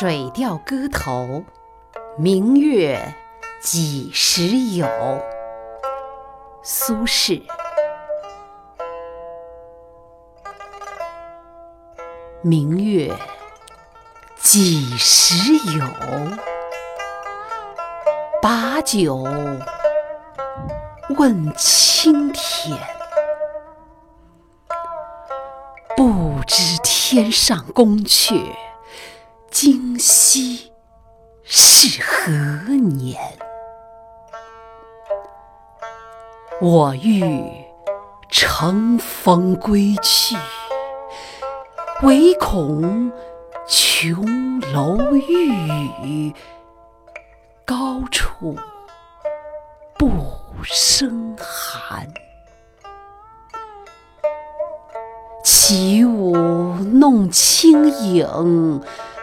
《水调歌头·明月几时有》苏轼。明月几时有？把酒问青天。不知天上宫阙。今夕是何年？我欲乘风归去，唯恐琼楼玉宇，高处不胜寒。起舞弄清影。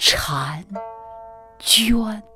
婵娟。